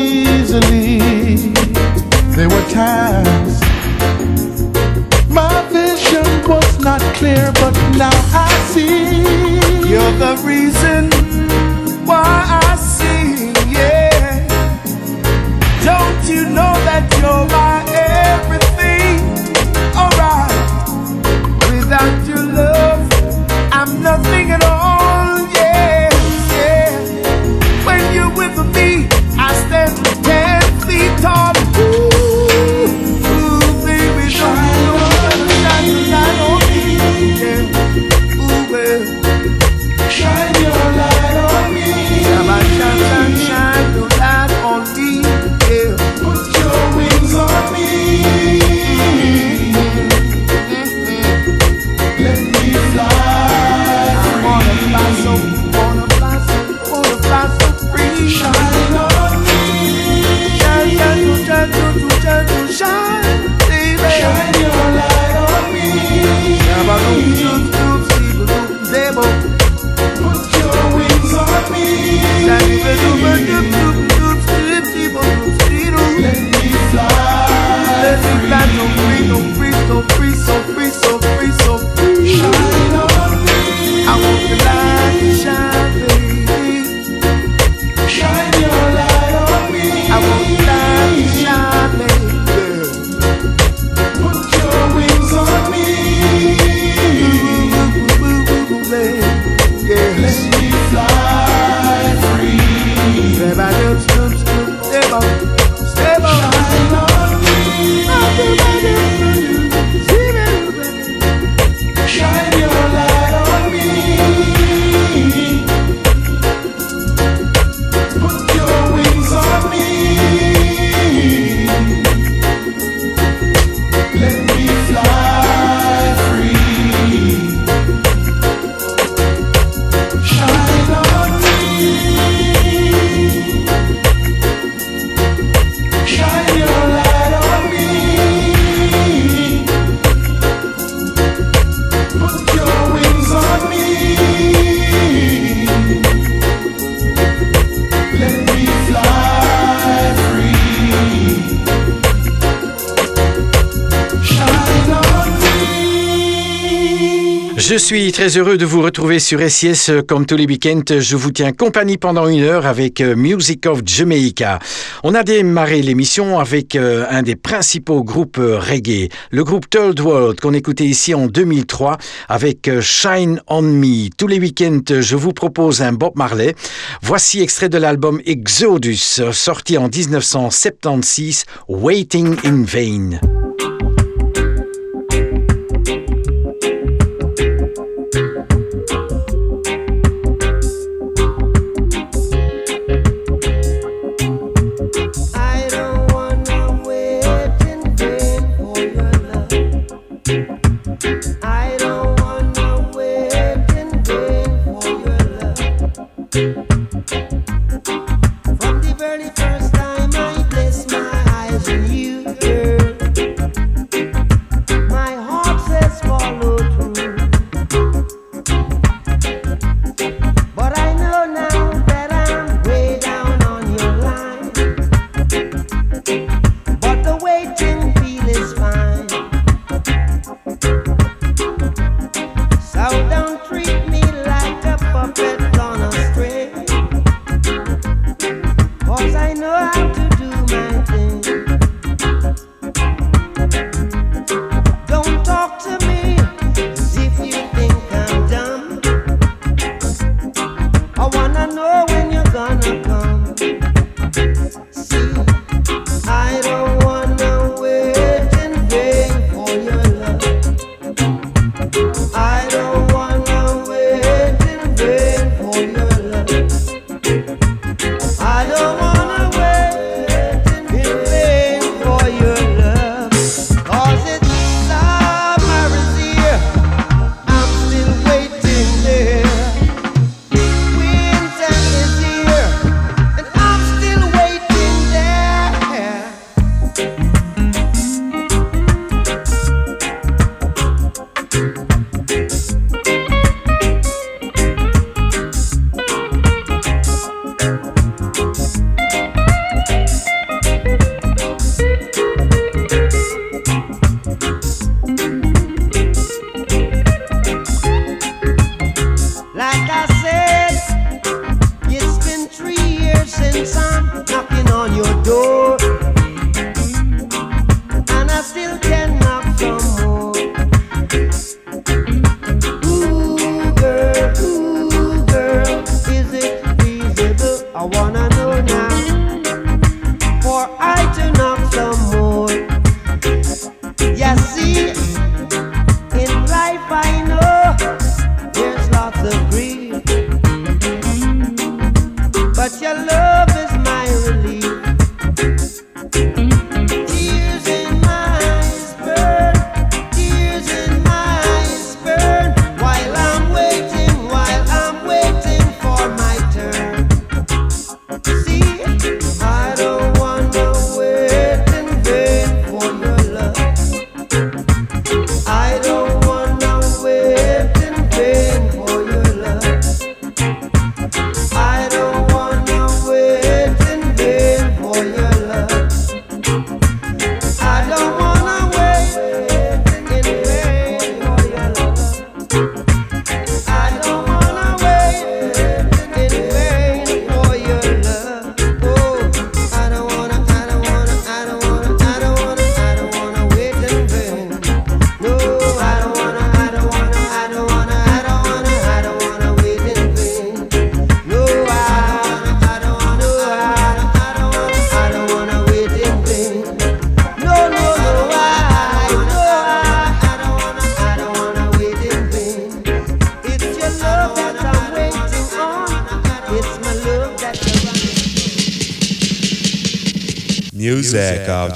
easily. There were times my vision was not clear, but now I see. You're the reason why I sing, yeah. Don't you know that you're my you. Je suis très heureux de vous retrouver sur SIS comme tous les week-ends. Je vous tiens compagnie pendant une heure avec euh, Music of Jamaica. On a démarré l'émission avec euh, un des principaux groupes euh, reggae, le groupe Third World qu'on écoutait ici en 2003 avec Shine on Me. Tous les week-ends, je vous propose un Bob Marley. Voici extrait de l'album Exodus sorti en 1976, Waiting in Vain.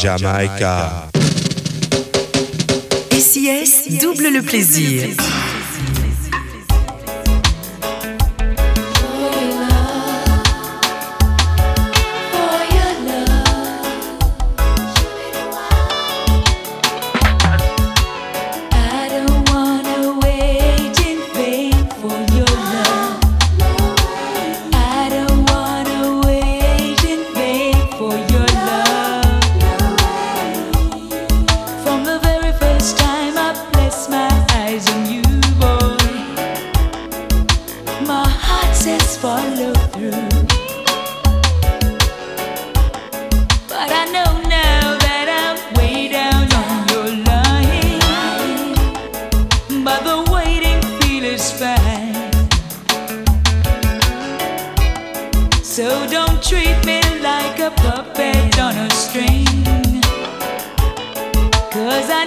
Jamaica. Promises follow through. But I know now that I'm way down on your line. But the waiting feel is fine. So don't treat me like a puppet on a string. Cause I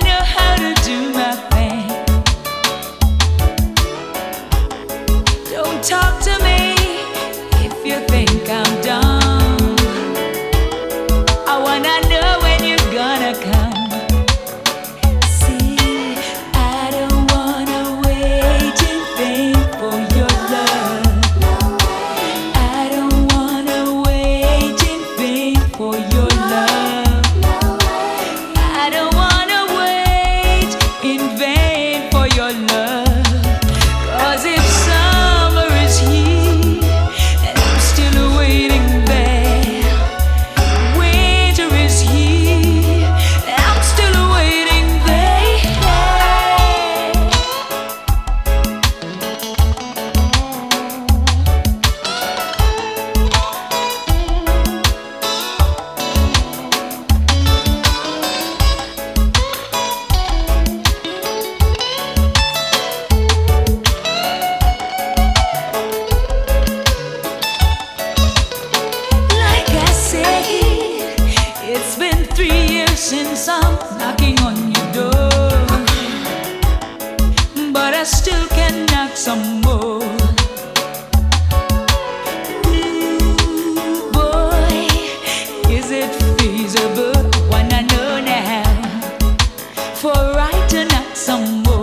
to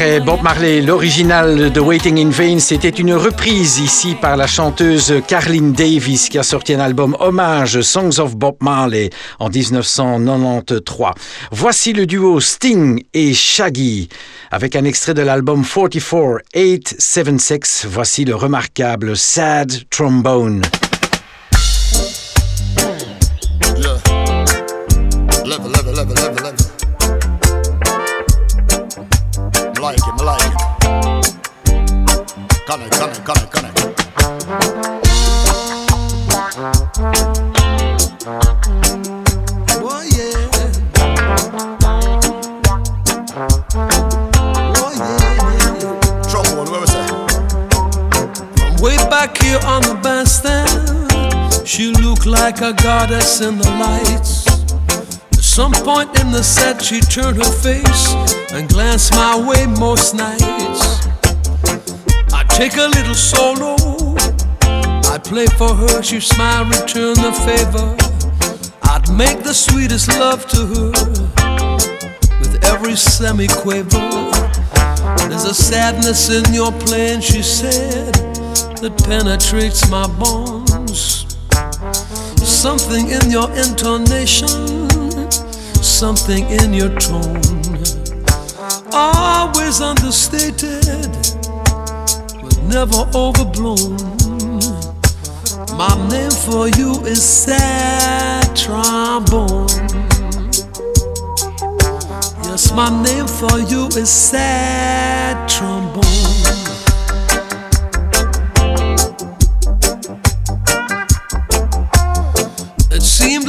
Après Bob Marley, l'original de Waiting in Vain, c'était une reprise ici par la chanteuse Carlin Davis qui a sorti un album hommage Songs of Bob Marley en 1993. Voici le duo Sting et Shaggy avec un extrait de l'album 44876. Voici le remarquable Sad Trombone. Like a goddess in the lights. At some point in the set, she turned her face and glanced my way most nights. I take a little solo, I play for her, she smile, return the favor. I'd make the sweetest love to her with every semi-quaver. There's a sadness in your playing, she said, that penetrates my bones. Something in your intonation, something in your tone. Always understated, but never overblown. My name for you is sad trombone. Yes, my name for you is sad trombone.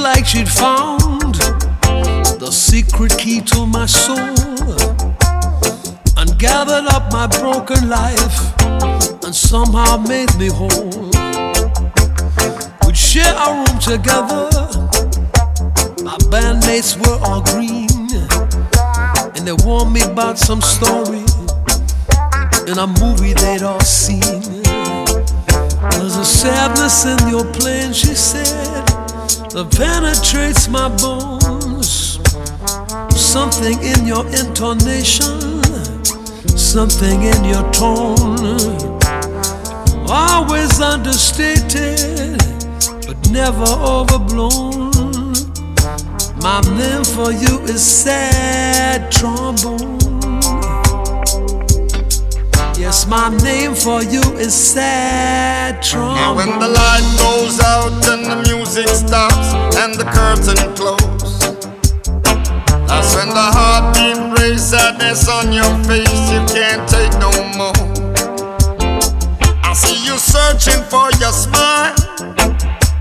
Like she'd found the secret key to my soul and gathered up my broken life and somehow made me whole. We'd share a room together. My bandmates were all green, and they warned me about some story in a movie they'd all seen. There's a sadness in your playing, she said, that penetrates my bones. something in your intonation, something in your tone. Always understated, but never overblown. My name for you is Sad Trombone. Yes, my name for you is Sad Trombone. And when the light goes out and the music stops and the curtain closes, that's when the heartbeat raise sadness on your face. You can't take no more. I see you searching for your smile.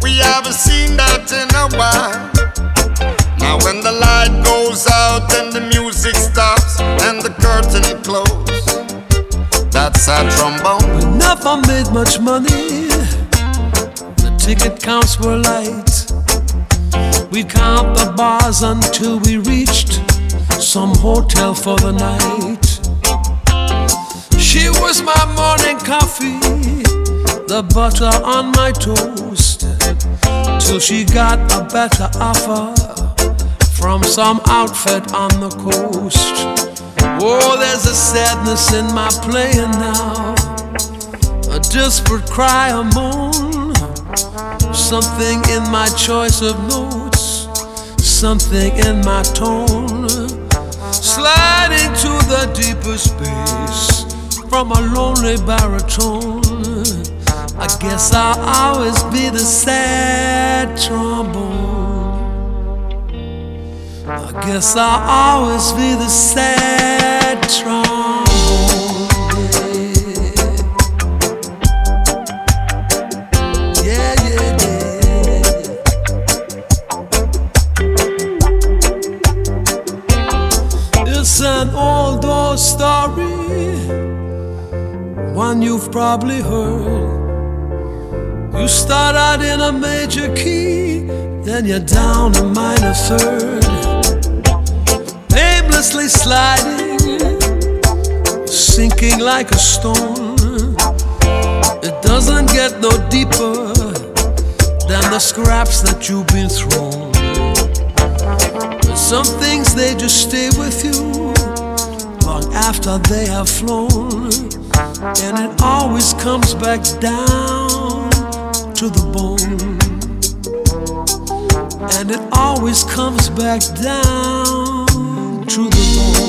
We haven't seen that in a while. A trombone. We never made much money. The ticket counts were light. We'd count the bars until we reached some hotel for the night. She was my morning coffee, the butter on my toast, till she got a better offer from some outfit on the coast. Oh, there's a sadness in my playing now, a desperate cry, a moan, something in my choice of notes, something in my tone, sliding to the deeper space from a lonely baritone. I guess I'll always be the sad trombone. I guess I'll always be the sad trombone. Yeah, yeah, yeah. It's an old old story, one you've probably heard. You start out in a major key, then you're down a minor third sliding, sinking like a stone. It doesn't get no deeper than the scraps that you've been thrown. But some things they just stay with you long after they have flown, and it always comes back down to the bone. And it always comes back down to the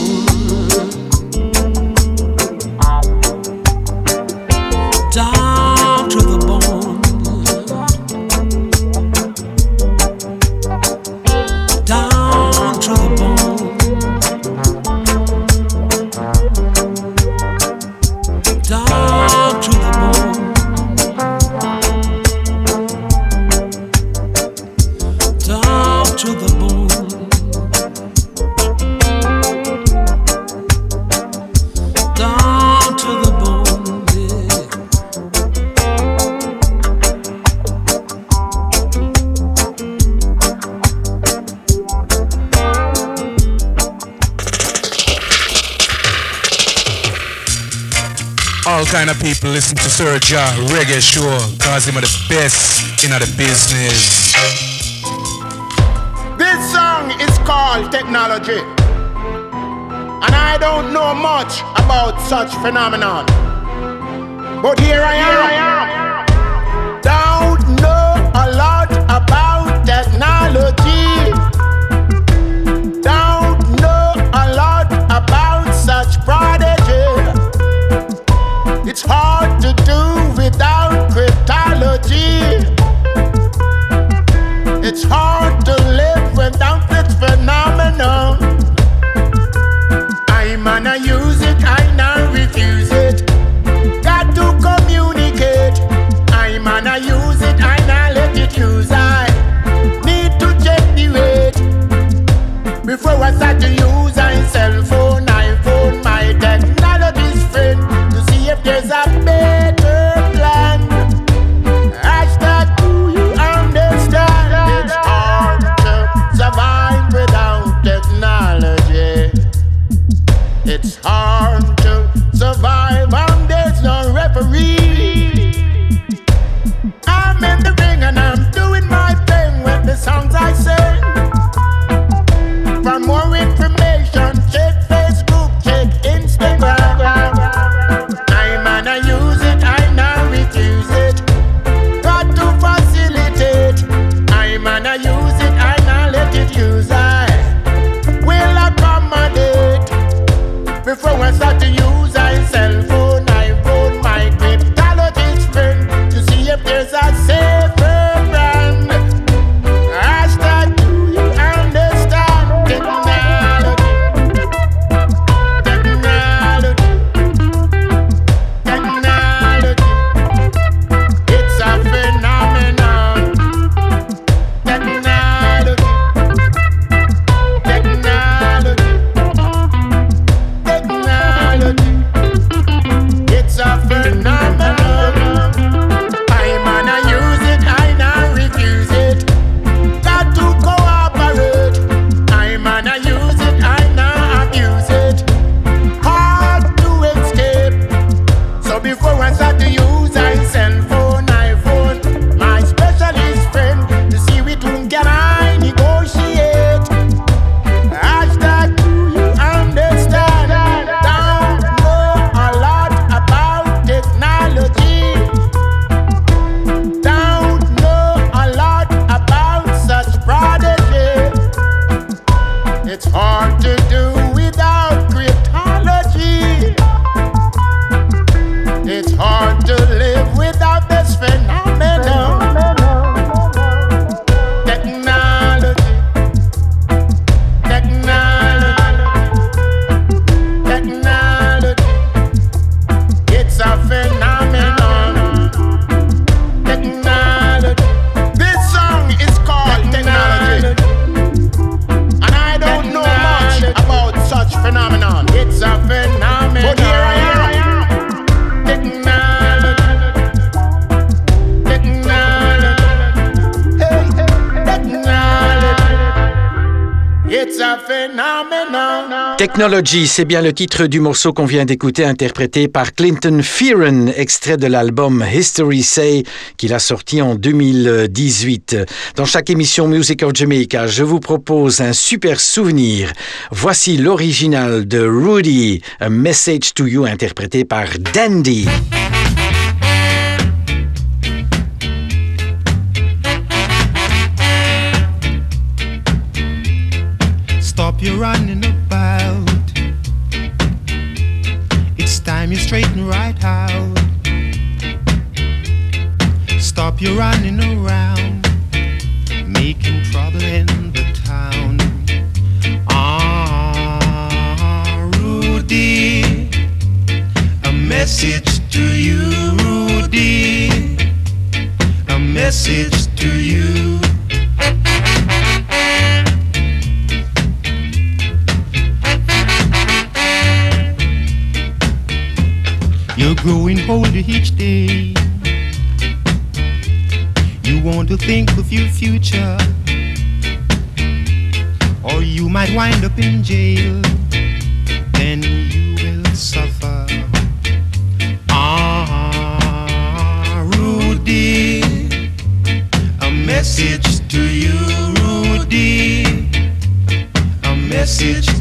kind of people listen to Sir Ja Reggae Show cause him are the best in the business. This song is called Technology. And I don't know much about such phenomenon. But here I am. Don't Technology, c'est bien le titre du morceau qu'on vient d'écouter, interprété par Clinton Fearon, extrait de l'album History Say, qu'il a sorti en 2018. Dans chaque émission Music of Jamaica, je vous propose un super souvenir. Voici l'original de Rudy, A Message to You, interprété par Dandy. Stop your running straighten right out. Stop your running around, making trouble in the town. Ah, Rudy, a message to you, Rudy, a message to you. You're growing older each day. You want to think of your future, or you might wind up in jail. Then you will suffer. Ah, Rudy, a message to you, Rudy, a message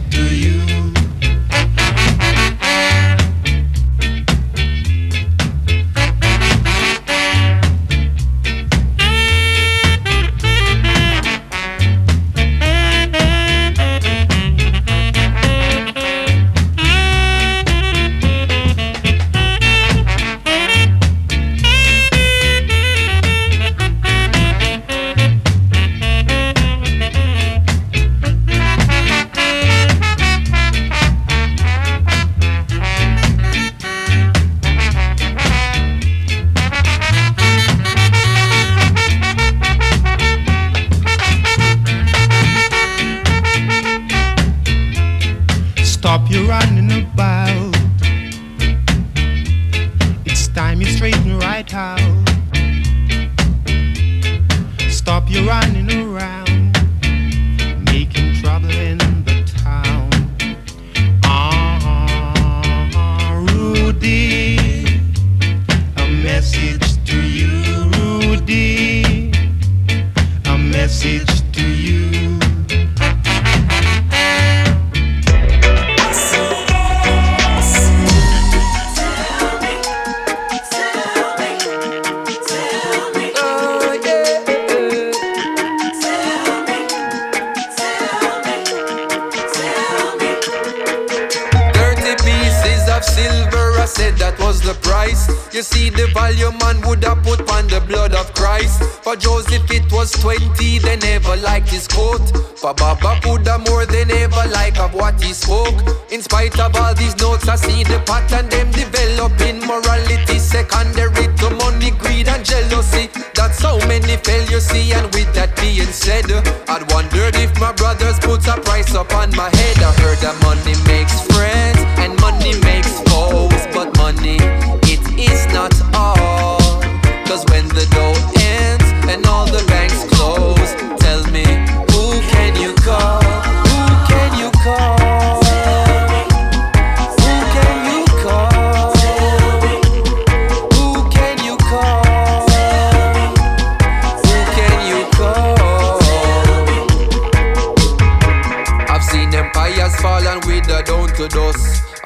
You see, the value man would have put on the blood of Christ. For Joseph, it was twenty, they never liked his coat. For Baba Buddha, more than ever like of what he spoke. In spite of all these notes, I see the pattern them developing morality secondary to money, greed, and jealousy. That's how many fail you see, and with that being said, I'd wondered if my brothers put a price upon my head. I heard that money makes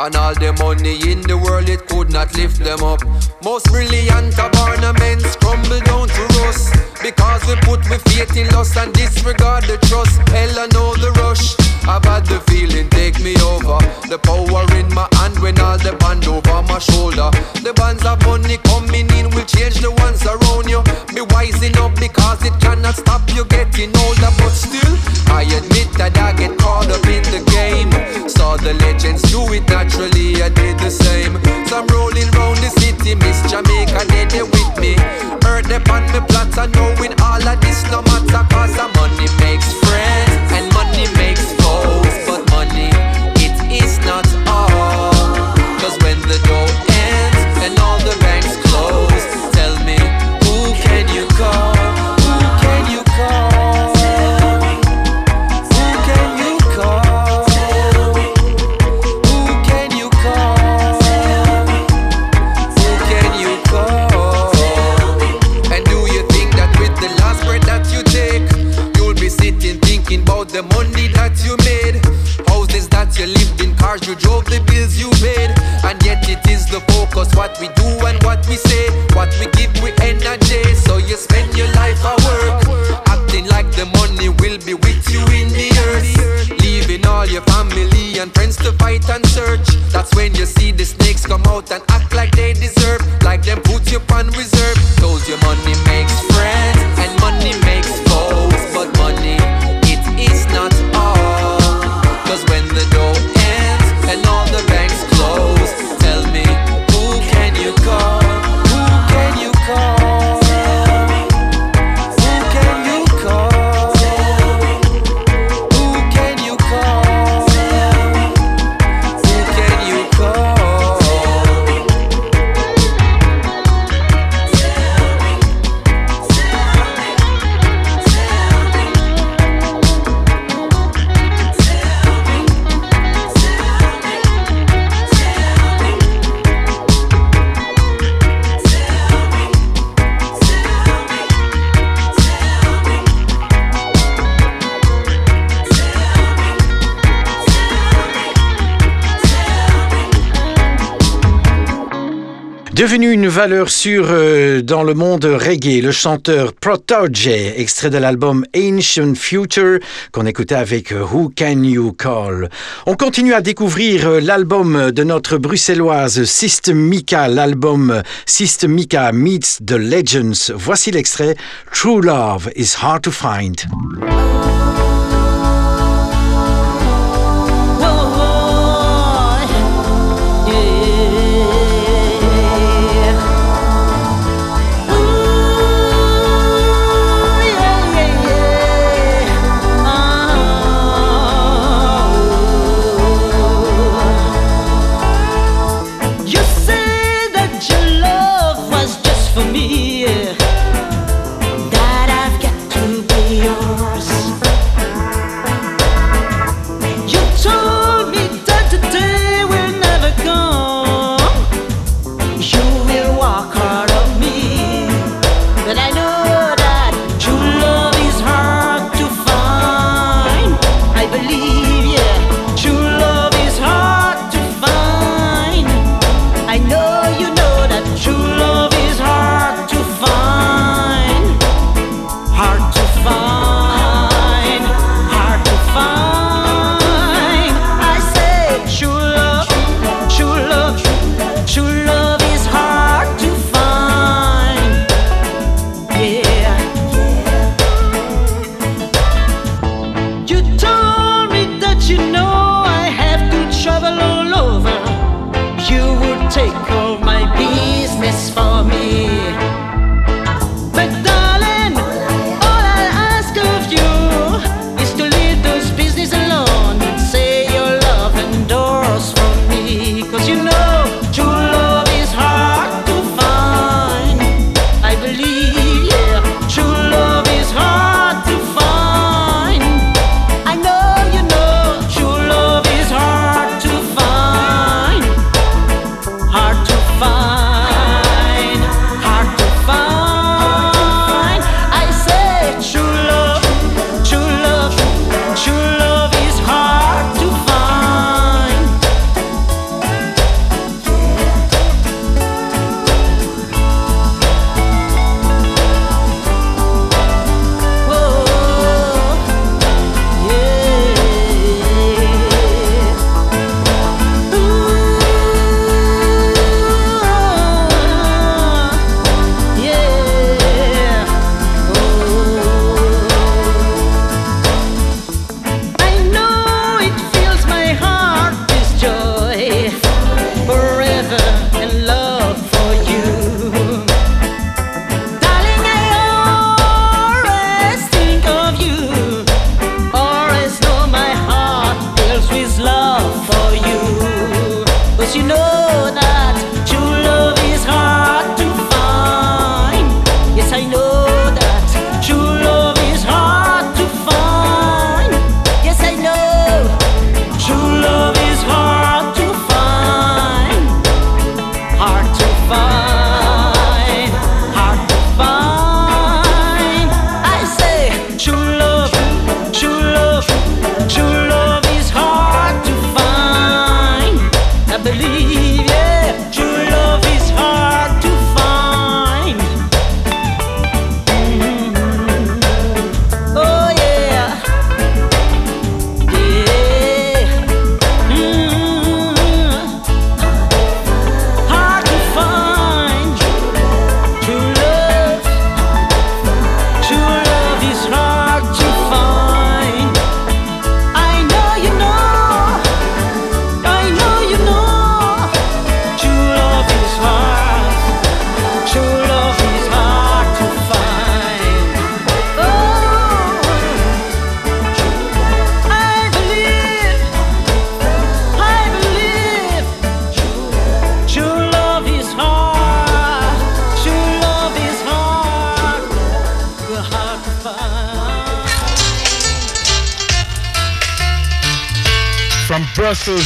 And all the money in the world, it could not lift them up. Most brilliant of ornaments crumble down to rust. Because we put we faith in lust and disregard the trust. Hell, I know the rush. I've had the feeling take me over. The power in my hand when all the band over my shoulder. The bands of money coming in will change the ones around you. Be wising up because it cannot stop you getting older. But still, I admit that I get the legends do it naturally, I did the same. So I'm rolling round the city, Miss Jamaica, they, they with me. Heard them on the plots, I know knowing valeur sûre euh, dans le monde reggae, le chanteur Protoge, extrait de l'album Ancient Future qu'on écoutait avec euh, Who Can You Call. On continue à découvrir euh, l'album de notre bruxelloise Systemica, l'album Systemica Meets the Legends. Voici l'extrait True Love is Hard to Find.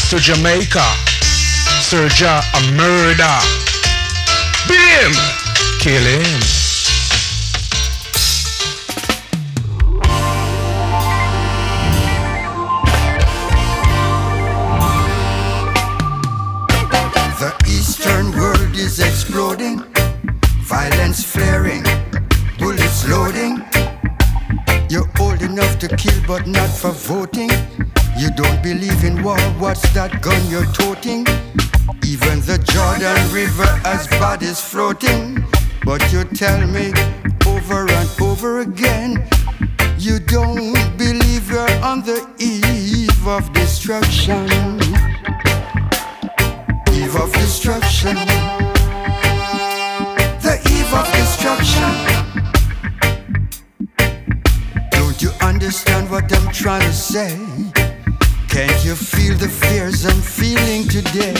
To Jamaica, Serja a murder. Beat him, kill him. The eastern world is exploding, violence flaring, bullets loading. You're old enough to kill, but not for voting. What's that gun you're toting? Even the Jordan River has bodies floating. But you tell me over and over again, you don't believe you're on the eve of destruction. Eve of destruction. The eve of destruction. Don't you understand what I'm trying to say? You feel the fears I'm feeling today?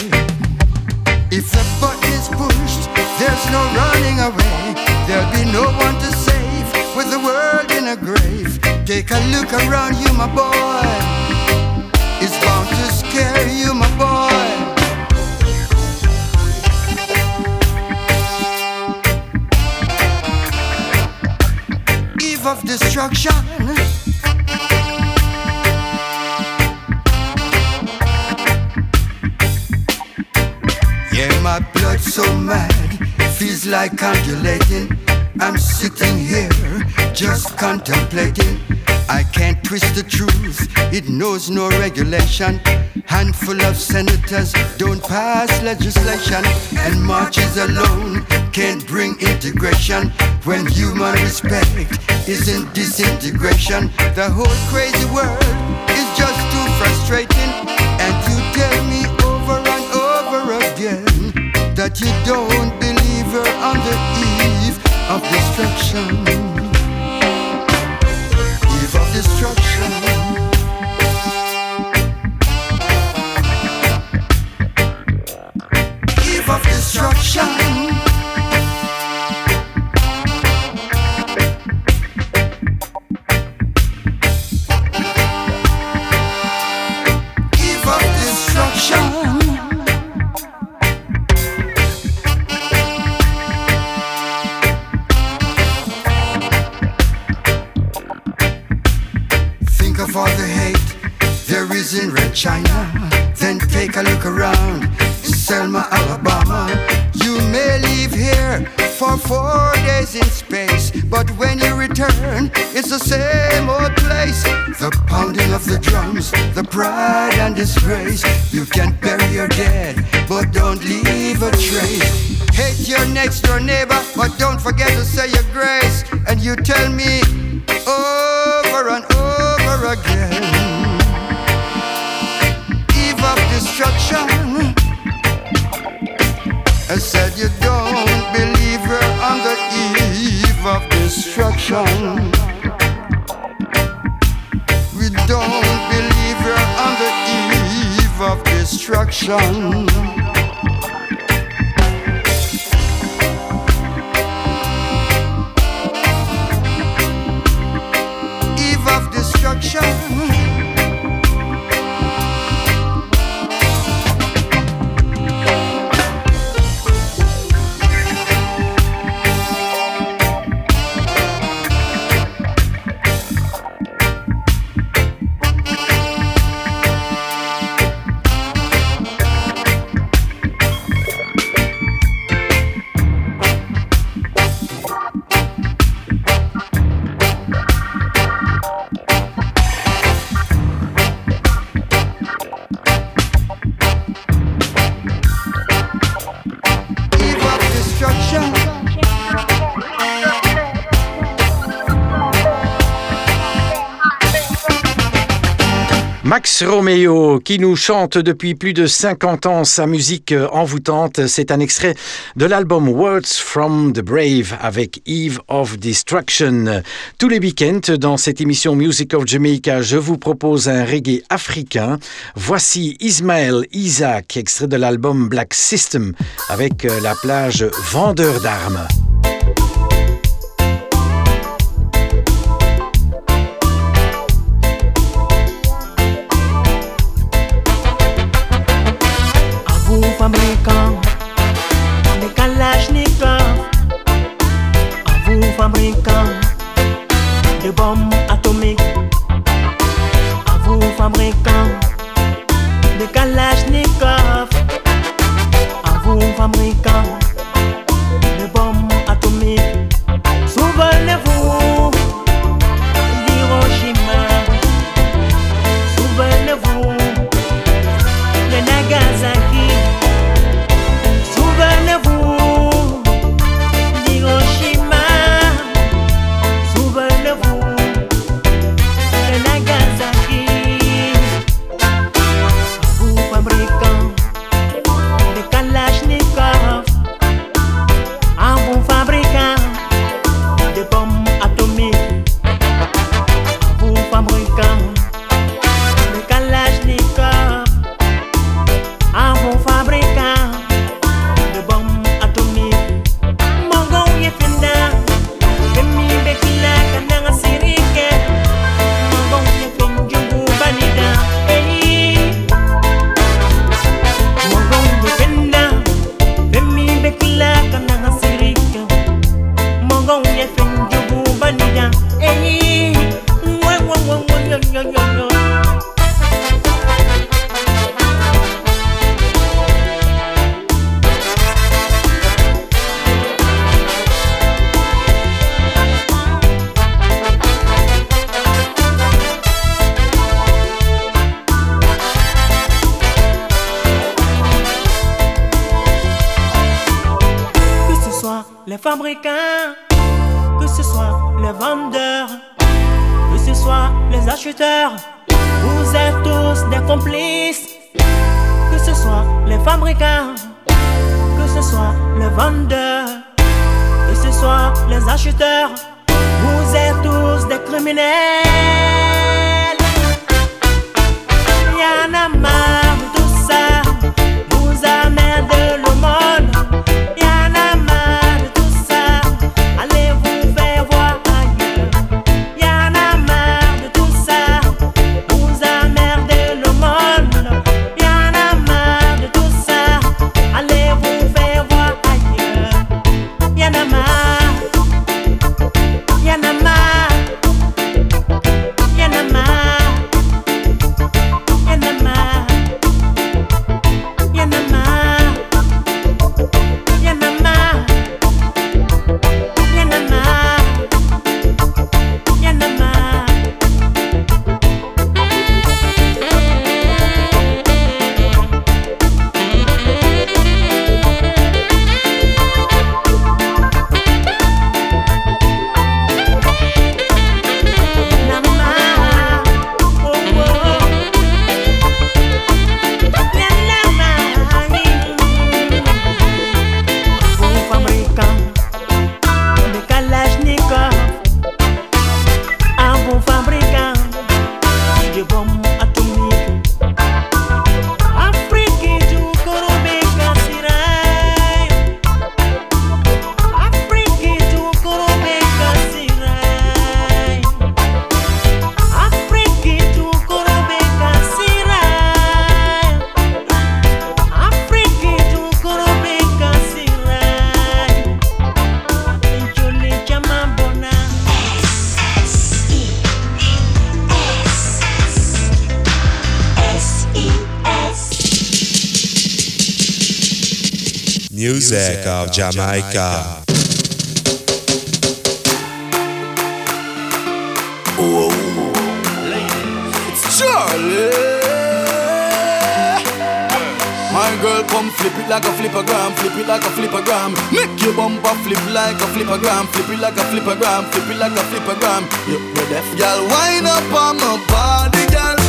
If the button is pushed, there's no running away. There'll be no one to save with the world in a grave. Take a look around you, my boy. It's bound to scare you, my boy. Eve of destruction. My blood so mad, feels like calculating. I'm sitting here just contemplating. I can't twist the truth, it knows no regulation. Handful of senators don't pass legislation, and marches alone can't bring integration. When human respect isn't disintegration, the whole crazy world is just too frustrating. That you don't believe you're on the eve of destruction. Eve of destruction. Eve of destruction. Destruction. Romeo, qui nous chante depuis plus de 50 ans sa musique envoûtante, c'est un extrait de l'album Words from the Brave avec Eve of Destruction. Tous les week-ends, dans cette émission Music of Jamaica, je vous propose un reggae africain. Voici Ismaël Isaac, extrait de l'album Black System, avec la plage Vendeur d'armes. fabricant de calage vous êtes tous des criminels. music of Jamaica. Oh, It's Charlie. My girl, come flip it like a flippergram, flip it like a flippergram. Make your bumper flip like a flippergram, flip it like a flippergram, flip it like a flippergram. You're deaf, girl. Wind up on my body, girl.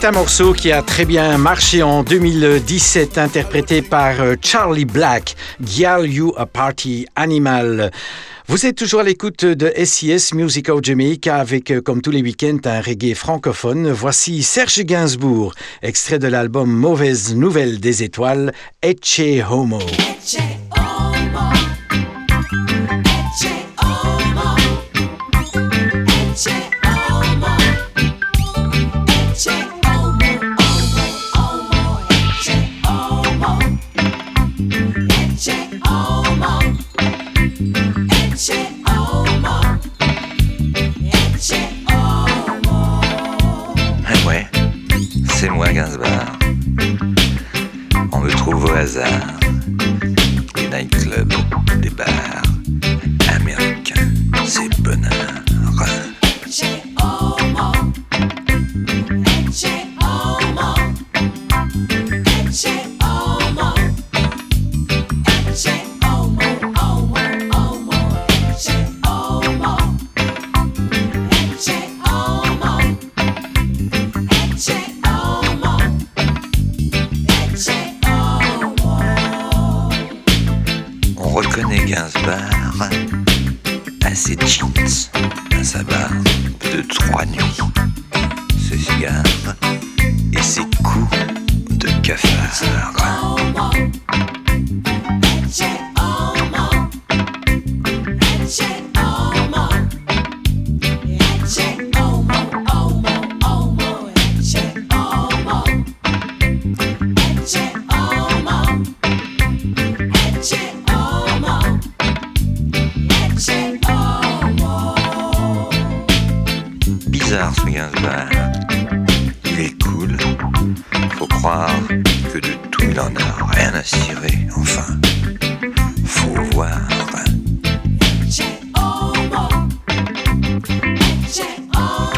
C'est un morceau qui a très bien marché en 2017, interprété par euh, Charlie Black, Gyal You a Party Animal. Vous êtes toujours à l'écoute de SIS Musical Jamaica avec, euh, comme tous les week-ends, un reggae francophone. Voici Serge Gainsbourg, extrait de l'album Mauvaise Nouvelle des Étoiles, Ecce Homo.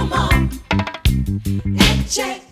come on and check.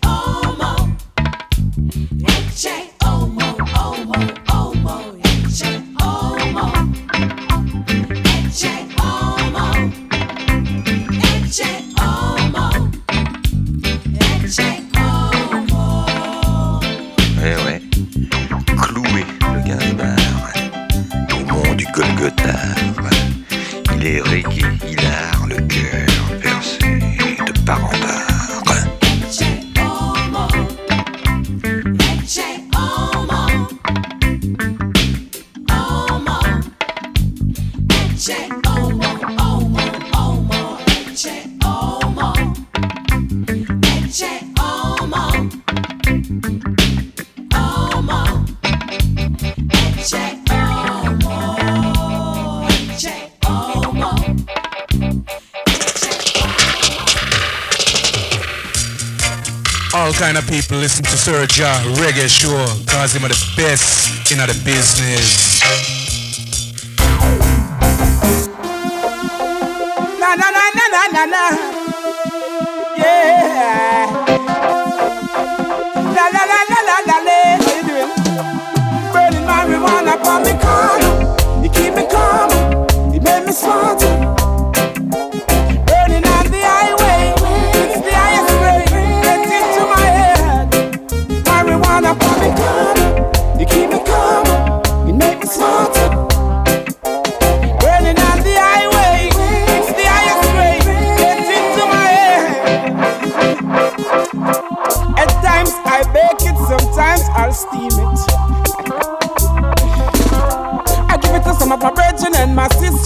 people listen to Sir Ja Reggae Show, cause him are the best in the business.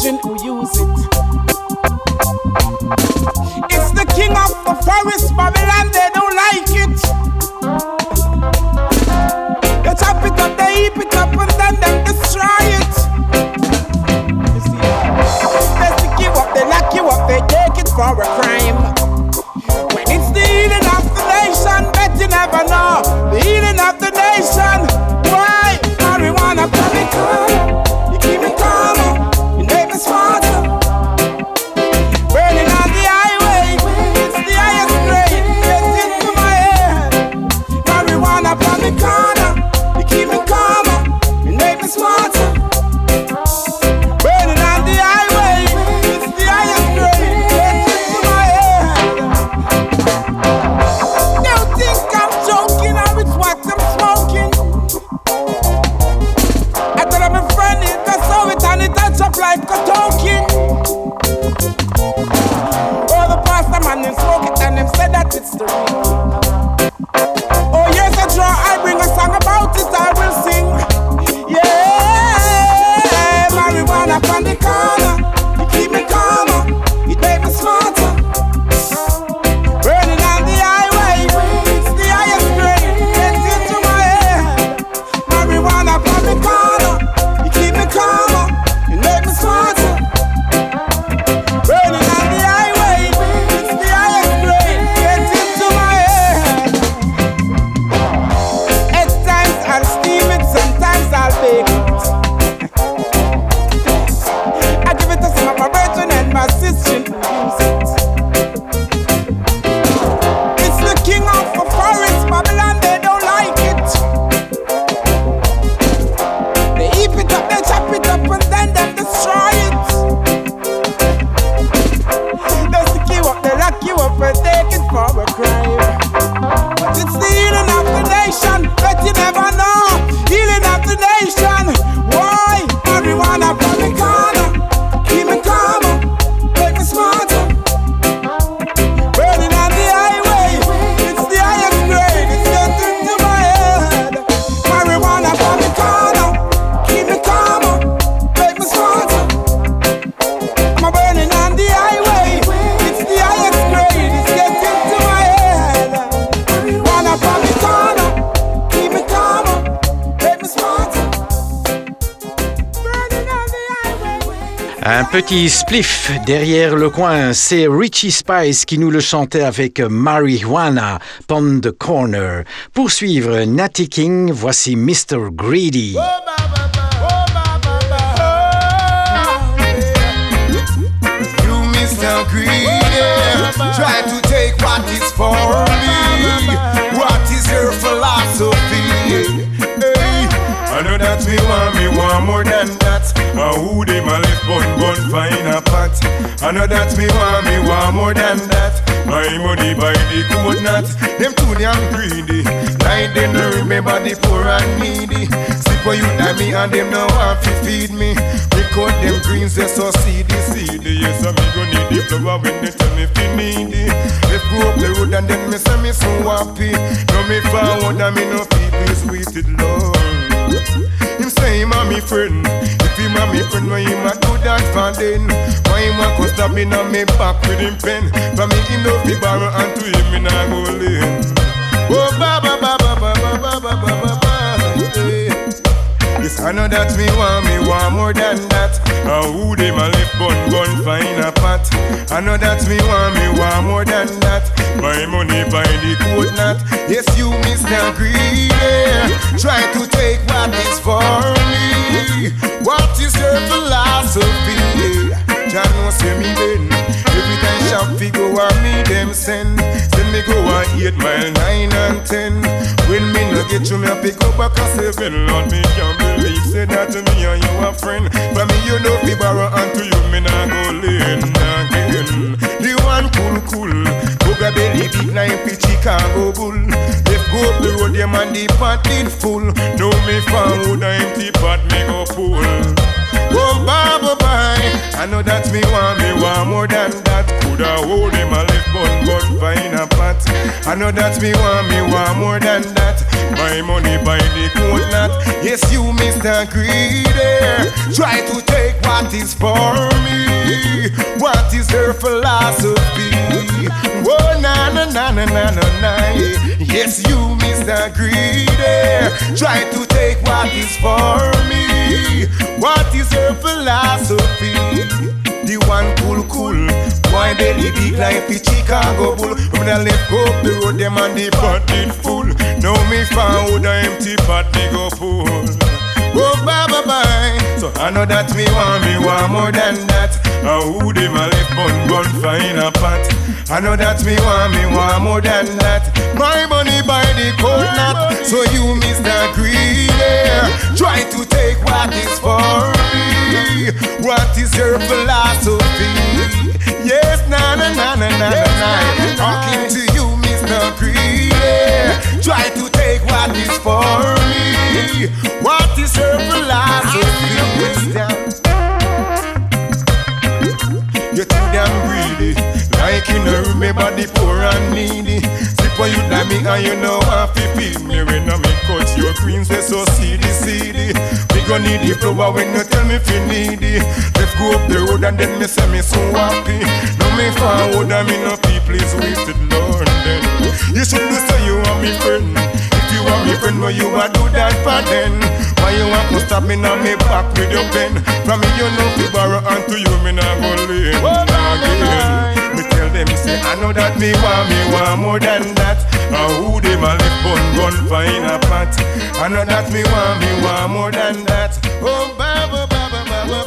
who use it. Petit spliff derrière le coin, c'est Richie Spice qui nous le chantait avec Marijuana, Pond the Corner. Pour suivre Natty King, voici Mr. Greedy. Try to take what is for A who they my left bun bun find a pot. I know that me want me want more than that. My money by the coat not. Them too damn greedy. Like them no remember the poor and needy. Sleep for you and me and them no want to feed me. Record them greens they so seedy seedy. Yes, I me go need the flower when they tell me fi needy. Let's go up the road and then me say me so happy. No me forward and me no feel this sweeted love. Him say him a me friend. If him a me friend, why him a do that for then? Why him a go stop me on me back with him pen? For me him no fi borrow and to him me nah go lend. Oh ba ba ba ba ba ba ba ba ba ba ba. yeah. Yes, I know that me want me want more than that. Uh, who they my left bun gun find a pot. I know that me want me want more than that. My money buy the coat not. Yes, you Mr. Greedy. Try to take what is for me. What is your philosophy? Jah know say me then. Every time shop fi go a me them send. Send me go a eight mile, nine and ten. When me no get you, me a pick up back a seven. Lord, me can't believe say that to me and you a friend. For me you know fi borrow and to you me nah go lend again. The one cool cool, Boga belly big nine pitch Chicago bull. Left go up the road, them and the pot did full. Now me found empty pot me go pull. Oh, bye bye. I know that me want me want more than that. Coulda hold him a left bun gun find a pot. I know that me want me want more than that. My money buy the coat not. Yes, you Mr. Greedy. Try to take what is for me. What is her philosophy? Oh, na na na na na na na. Yes, you, Mr. Greedy, try to take what is for me. What is your philosophy? The one cool, cool. Boy, belly big like the Chicago Bull. When I left go up the road, them and the did full. Now me found a empty pot, me go full. Oh, bye, bye, bye. So I know that me want me want more than that. Uh, who them a left bun gun find a pot. I know that me want me want more than that. My money by the cold knot. So you, Mr. Greedy, try to take what is for me. What is your philosophy? Yes, na na na na na na na. Talking to you, Mr. Greedy, try to take what is for me. What is your philosophy? You're too damn greedy. Like you know, remember the poor and needy. Sip on you like me and you know to feed me when I me cut your greens they so seedy seedy. Gon' need the flower when you tell me if you need it. Let's go up the road and then me say me so happy. Now me forward and me no people is wasted London. You should know say you are me friend. If you are me friend, why you a do that for then? Why you want to stop me now me back with your pen? From me you know fi borrow and to you me nah go lend again.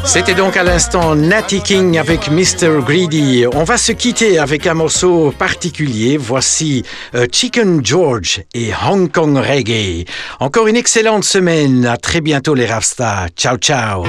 C'était donc à l'instant Natty King avec Mr. Greedy. On va se quitter avec un morceau particulier. Voici euh, Chicken George et Hong Kong Reggae. Encore une excellente semaine. À très bientôt les Rasta. Ciao ciao.